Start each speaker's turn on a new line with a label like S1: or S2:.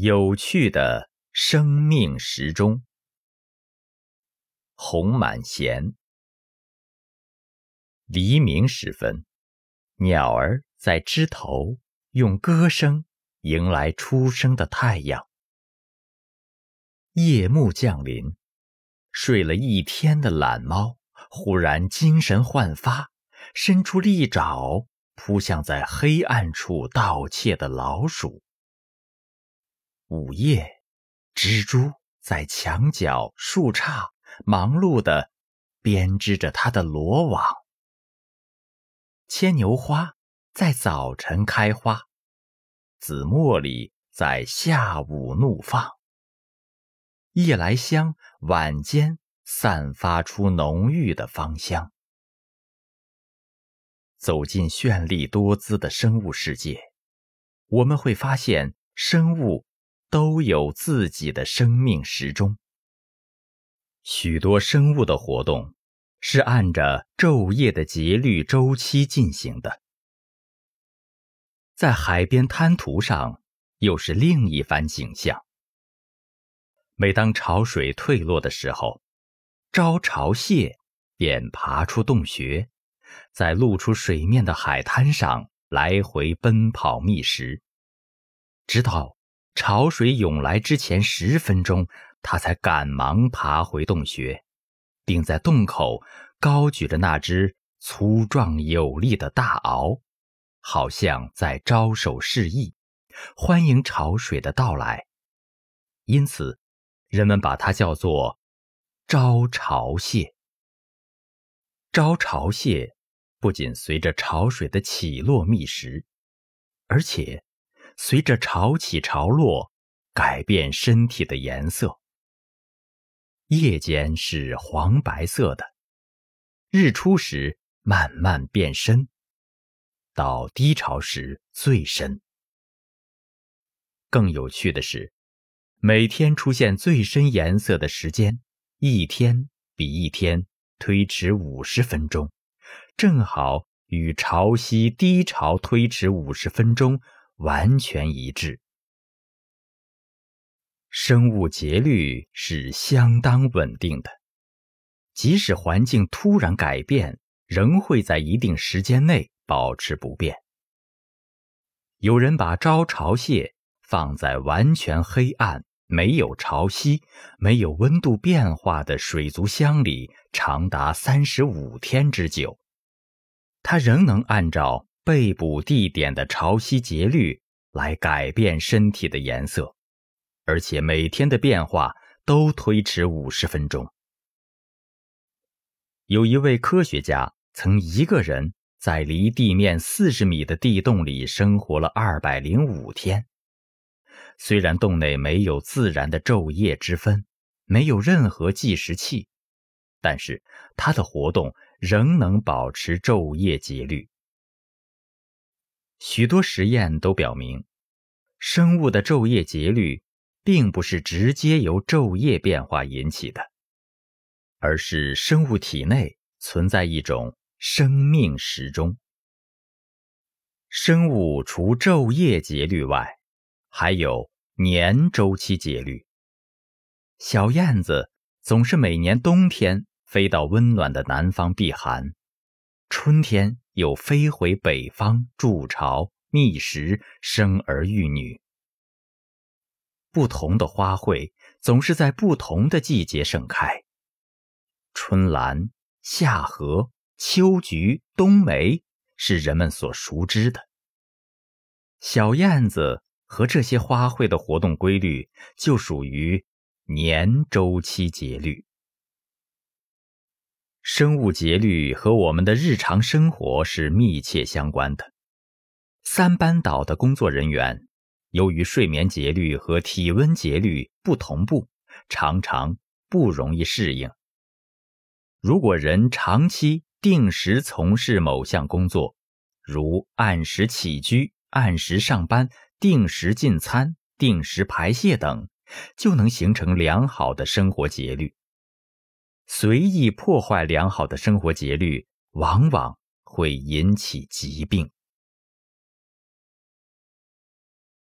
S1: 有趣的生命时钟。洪满贤。黎明时分，鸟儿在枝头用歌声迎来初升的太阳。夜幕降临，睡了一天的懒猫忽然精神焕发，伸出利爪扑向在黑暗处盗窃的老鼠。午夜，蜘蛛在墙角、树杈忙碌地编织着它的罗网。牵牛花在早晨开花，紫茉莉在下午怒放。夜来香晚间散发出浓郁的芳香。走进绚丽多姿的生物世界，我们会发现生物。都有自己的生命时钟。许多生物的活动是按着昼夜的节律周期进行的。在海边滩涂上，又是另一番景象。每当潮水退落的时候，招潮蟹便爬出洞穴，在露出水面的海滩上来回奔跑觅食，直到。潮水涌来之前十分钟，他才赶忙爬回洞穴，并在洞口高举着那只粗壮有力的大螯，好像在招手示意，欢迎潮水的到来。因此，人们把它叫做“招潮蟹”。招潮蟹不仅随着潮水的起落觅食，而且。随着潮起潮落，改变身体的颜色。夜间是黄白色的，日出时慢慢变深，到低潮时最深。更有趣的是，每天出现最深颜色的时间，一天比一天推迟五十分钟，正好与潮汐低潮推迟五十分钟。完全一致。生物节律是相当稳定的，即使环境突然改变，仍会在一定时间内保持不变。有人把招潮蟹放在完全黑暗、没有潮汐、没有温度变化的水族箱里，长达三十五天之久，它仍能按照。被捕地点的潮汐节律来改变身体的颜色，而且每天的变化都推迟五十分钟。有一位科学家曾一个人在离地面四十米的地洞里生活了二百零五天。虽然洞内没有自然的昼夜之分，没有任何计时器，但是他的活动仍能保持昼夜节律。许多实验都表明，生物的昼夜节律并不是直接由昼夜变化引起的，而是生物体内存在一种生命时钟。生物除昼夜节律外，还有年周期节律。小燕子总是每年冬天飞到温暖的南方避寒，春天。又飞回北方筑巢觅食，生儿育女。不同的花卉总是在不同的季节盛开。春兰、夏荷、秋菊、冬梅是人们所熟知的。小燕子和这些花卉的活动规律就属于年周期节律。生物节律和我们的日常生活是密切相关的。三班倒的工作人员，由于睡眠节律和体温节律不同步，常常不容易适应。如果人长期定时从事某项工作，如按时起居、按时上班、定时进餐、定时排泄等，就能形成良好的生活节律。随意破坏良好的生活节律，往往会引起疾病。